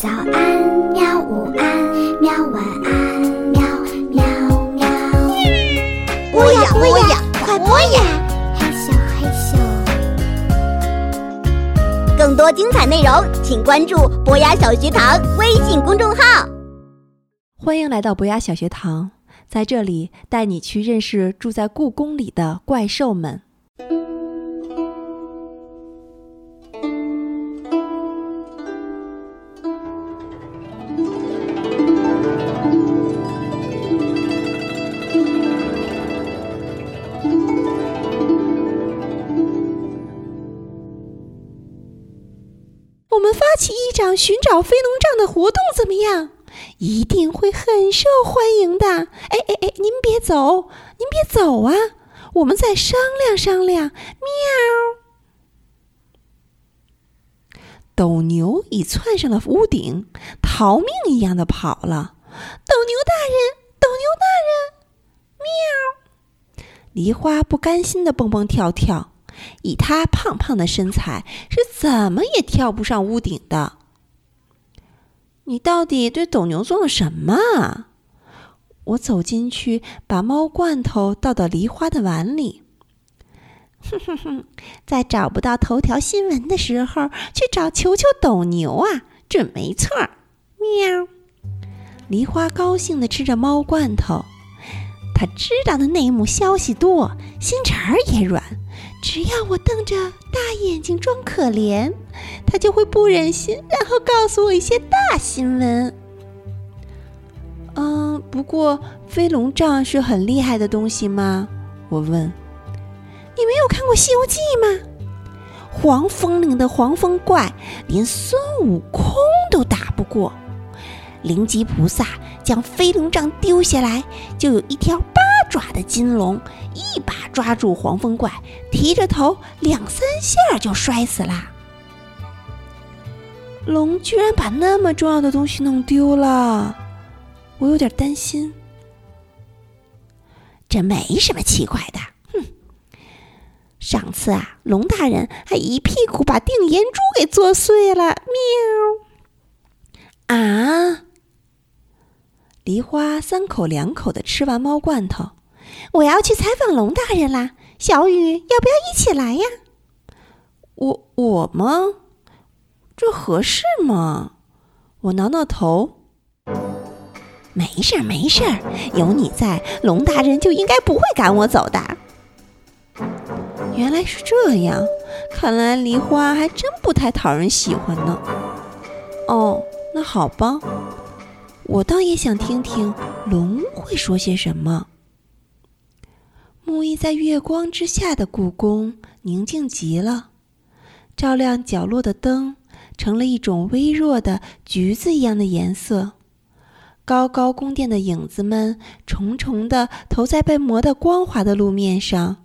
早安，喵！午安，喵！晚安，喵喵喵。播呀播呀，快播呀！嘿咻嘿咻。更多精彩内容，请关注博雅小学堂微信公众号。欢迎来到博雅小学堂，在这里带你去认识住在故宫里的怪兽们。寻找飞龙杖的活动，怎么样？一定会很受欢迎的。哎哎哎，您别走，您别走啊！我们再商量商量。喵！斗牛已窜上了屋顶，逃命一样的跑了。斗牛大人，斗牛大人！喵！梨花不甘心的蹦蹦跳跳。以他胖胖的身材，是怎么也跳不上屋顶的。你到底对斗牛做了什么？我走进去，把猫罐头倒到梨花的碗里。哼哼哼，在找不到头条新闻的时候，去找球球斗牛啊，准没错。喵！梨花高兴地吃着猫罐头，他知道的内幕消息多，心肠儿也软。只要我瞪着大眼睛装可怜，他就会不忍心，然后告诉我一些大新闻。嗯，不过飞龙杖是很厉害的东西吗？我问。你没有看过《西游记》吗？黄风岭的黄风怪连孙悟空都打不过，灵吉菩萨将飞龙杖丢下来，就有一条八爪的金龙一把。抓住黄风怪，提着头两三下就摔死啦。龙居然把那么重要的东西弄丢了，我有点担心。这没什么奇怪的，哼！上次啊，龙大人还一屁股把定颜珠给做碎了。喵！啊！梨花三口两口的吃完猫罐头。我要去采访龙大人啦，小雨要不要一起来呀？我我吗？这合适吗？我挠挠头。没事儿没事儿，有你在，龙大人就应该不会赶我走的。原来是这样，看来梨花还真不太讨人喜欢呢。哦，那好吧，我倒也想听听龙会说些什么。沐浴在月光之下的故宫宁静极了，照亮角落的灯成了一种微弱的橘子一样的颜色。高高宫殿的影子们重重的投在被磨得光滑的路面上。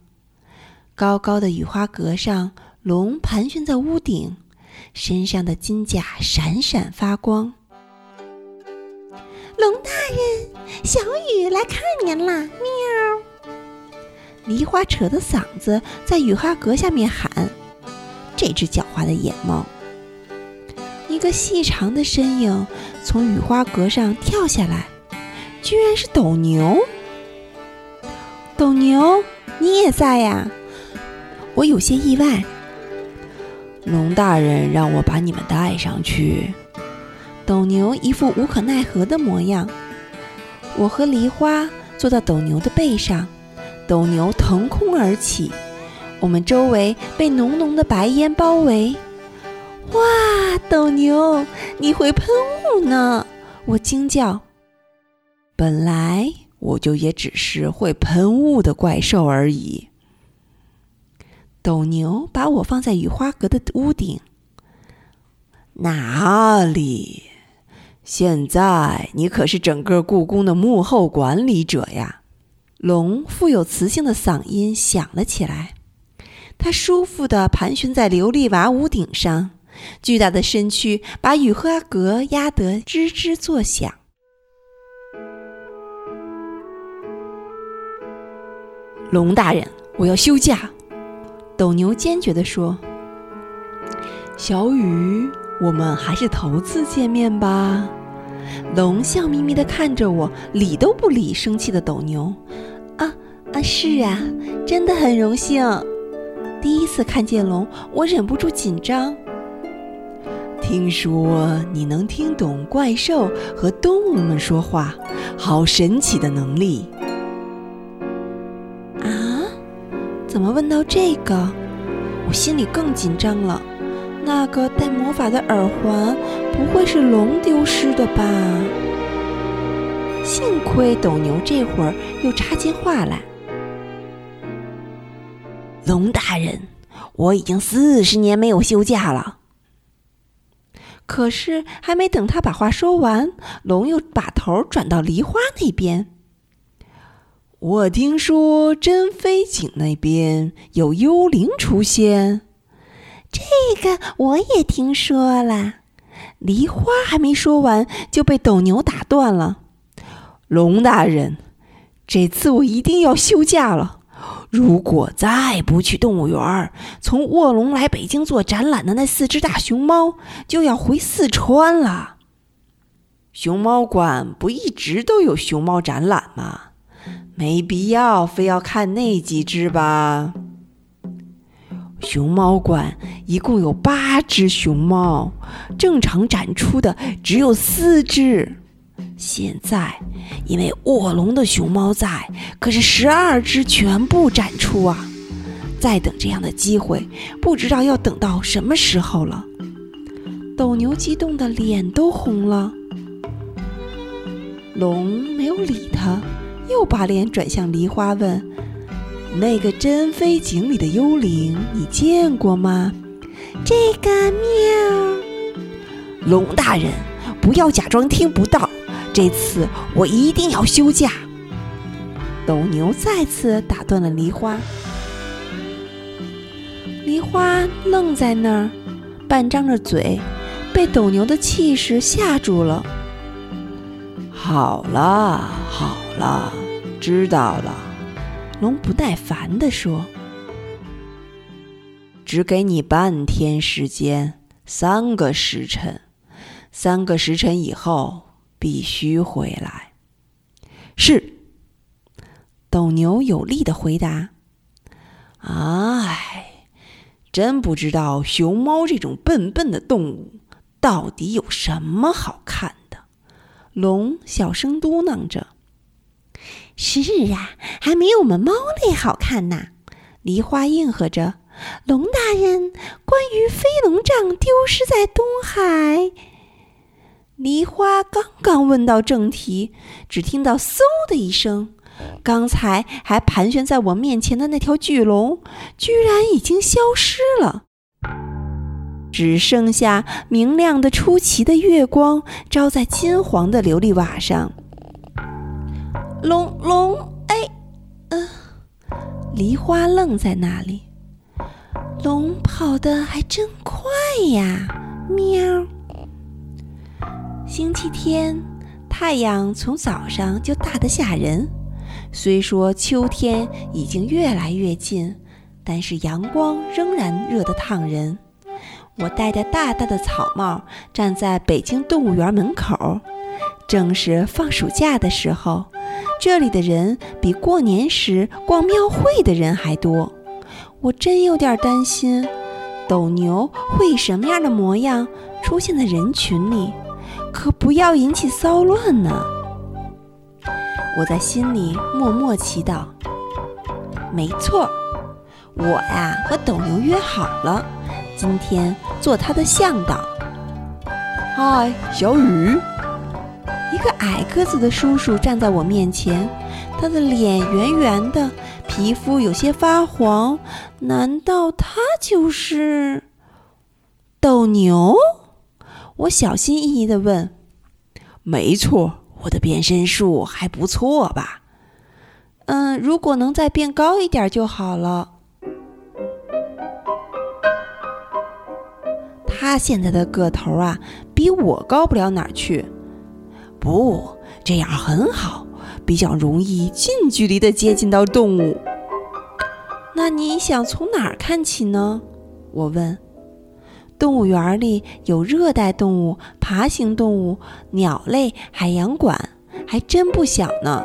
高高的雨花阁上，龙盘旋在屋顶，身上的金甲闪闪发光。龙大人，小雨来看您啦！喵。梨花扯着嗓子在雨花阁下面喊：“这只狡猾的野猫！”一个细长的身影从雨花阁上跳下来，居然是斗牛。斗牛，你也在呀？我有些意外。龙大人让我把你们带上去。斗牛一副无可奈何的模样。我和梨花坐到斗牛的背上。斗牛腾空而起，我们周围被浓浓的白烟包围。哇，斗牛，你会喷雾呢！我惊叫。本来我就也只是会喷雾的怪兽而已。斗牛把我放在雨花阁的屋顶。哪里？现在你可是整个故宫的幕后管理者呀！龙富有磁性的嗓音响了起来，它舒服地盘旋在琉璃瓦屋顶上，巨大的身躯把雨花阁压得吱吱作响。龙大人，我要休假。斗牛坚决地说：“小雨，我们还是头次见面吧。龙笑眯眯地看着我，理都不理生气的斗牛。啊啊，是啊，真的很荣幸。第一次看见龙，我忍不住紧张。听说你能听懂怪兽和动物们说话，好神奇的能力！啊？怎么问到这个？我心里更紧张了。那个带魔法的耳环，不会是龙丢失的吧？幸亏斗牛这会儿又插进话来：“龙大人，我已经四十年没有休假了。”可是还没等他把话说完，龙又把头转到梨花那边。我听说真飞井那边有幽灵出现。这个我也听说了，梨花还没说完就被斗牛打断了。龙大人，这次我一定要休假了。如果再不去动物园，从卧龙来北京做展览的那四只大熊猫就要回四川了。熊猫馆不一直都有熊猫展览吗？没必要非要看那几只吧。熊猫馆一共有八只熊猫，正常展出的只有四只。现在因为卧龙的熊猫在，可是十二只全部展出啊！再等这样的机会，不知道要等到什么时候了。斗牛激动的脸都红了，龙没有理他，又把脸转向梨花问。那个珍妃井里的幽灵，你见过吗？这个喵，龙大人，不要假装听不到。这次我一定要休假。斗牛再次打断了梨花，梨花愣在那儿，半张着嘴，被斗牛的气势吓住了。好了好了，知道了。龙不耐烦地说：“只给你半天时间，三个时辰，三个时辰以后必须回来。”是。斗牛有力的回答：“哎，真不知道熊猫这种笨笨的动物到底有什么好看的。”龙小声嘟囔着。是啊，还没有我们猫类好看呢。梨花应和着：“龙大人，关于飞龙杖丢失在东海。”梨花刚刚问到正题，只听到“嗖”的一声，刚才还盘旋在我面前的那条巨龙，居然已经消失了，只剩下明亮的出奇的月光照在金黄的琉璃瓦上。龙龙，哎，嗯，梨花愣在那里。龙跑得还真快呀，喵。星期天，太阳从早上就大得吓人。虽说秋天已经越来越近，但是阳光仍然热得烫人。我戴着大大的草帽，站在北京动物园门口，正是放暑假的时候。这里的人比过年时逛庙会的人还多，我真有点担心，斗牛会以什么样的模样出现在人群里，可不要引起骚乱呢。我在心里默默祈祷。没错，我呀和斗牛约好了，今天做他的向导。嗨，小雨。一个矮个子的叔叔站在我面前，他的脸圆圆的，皮肤有些发黄。难道他就是斗牛？我小心翼翼地问。没错，我的变身术还不错吧？嗯，如果能再变高一点就好了。他现在的个头啊，比我高不了哪儿去。不，这样很好，比较容易近距离的接近到动物。那你想从哪儿看起呢？我问。动物园里有热带动物、爬行动物、鸟类、海洋馆，还真不小呢。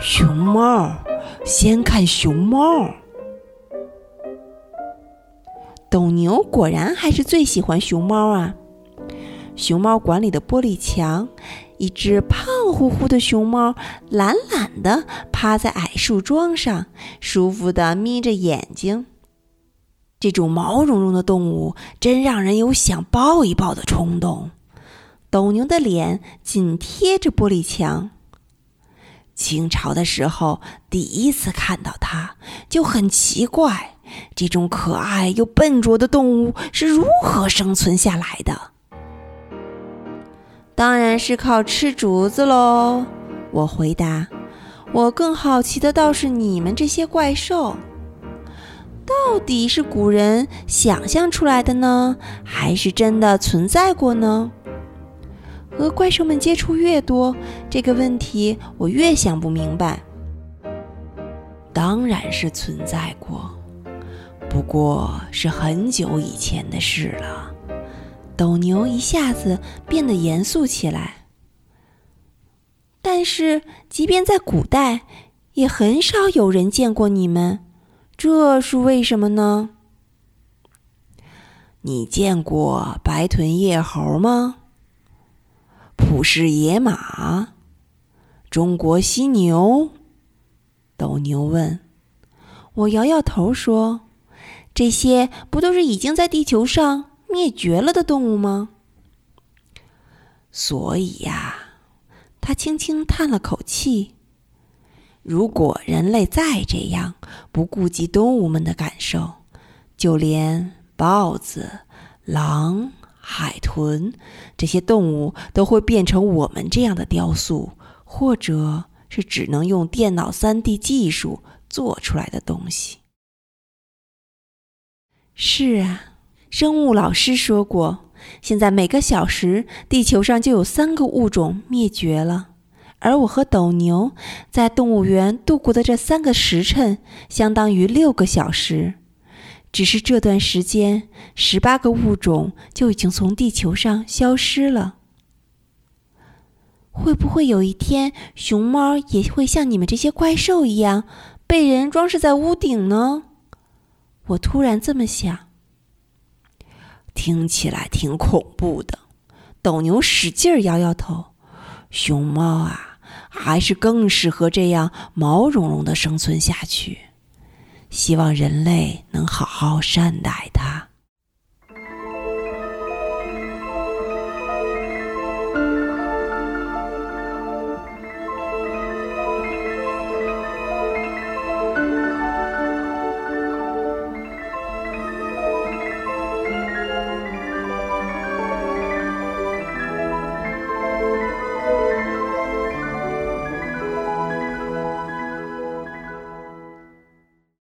熊猫，先看熊猫。斗牛果然还是最喜欢熊猫啊！熊猫馆里的玻璃墙，一只胖乎乎的熊猫懒懒地趴在矮树桩上，舒服地眯着眼睛。这种毛茸茸的动物真让人有想抱一抱的冲动。斗牛的脸紧贴着玻璃墙。清朝的时候，第一次看到它，就很奇怪。这种可爱又笨拙的动物是如何生存下来的？当然是靠吃竹子喽！我回答。我更好奇的倒是你们这些怪兽，到底是古人想象出来的呢，还是真的存在过呢？和怪兽们接触越多，这个问题我越想不明白。当然是存在过。不过是很久以前的事了。斗牛一下子变得严肃起来。但是，即便在古代，也很少有人见过你们，这是为什么呢？你见过白臀叶猴吗？普氏野马？中国犀牛？斗牛问。我摇摇头说。这些不都是已经在地球上灭绝了的动物吗？所以呀，他轻轻叹了口气。如果人类再这样不顾及动物们的感受，就连豹子、狼、海豚这些动物都会变成我们这样的雕塑，或者是只能用电脑三 D 技术做出来的东西。是啊，生物老师说过，现在每个小时地球上就有三个物种灭绝了。而我和斗牛在动物园度过的这三个时辰，相当于六个小时。只是这段时间，十八个物种就已经从地球上消失了。会不会有一天，熊猫也会像你们这些怪兽一样，被人装饰在屋顶呢？我突然这么想，听起来挺恐怖的。斗牛使劲摇摇头。熊猫啊，还是更适合这样毛茸茸的生存下去。希望人类能好好善待它。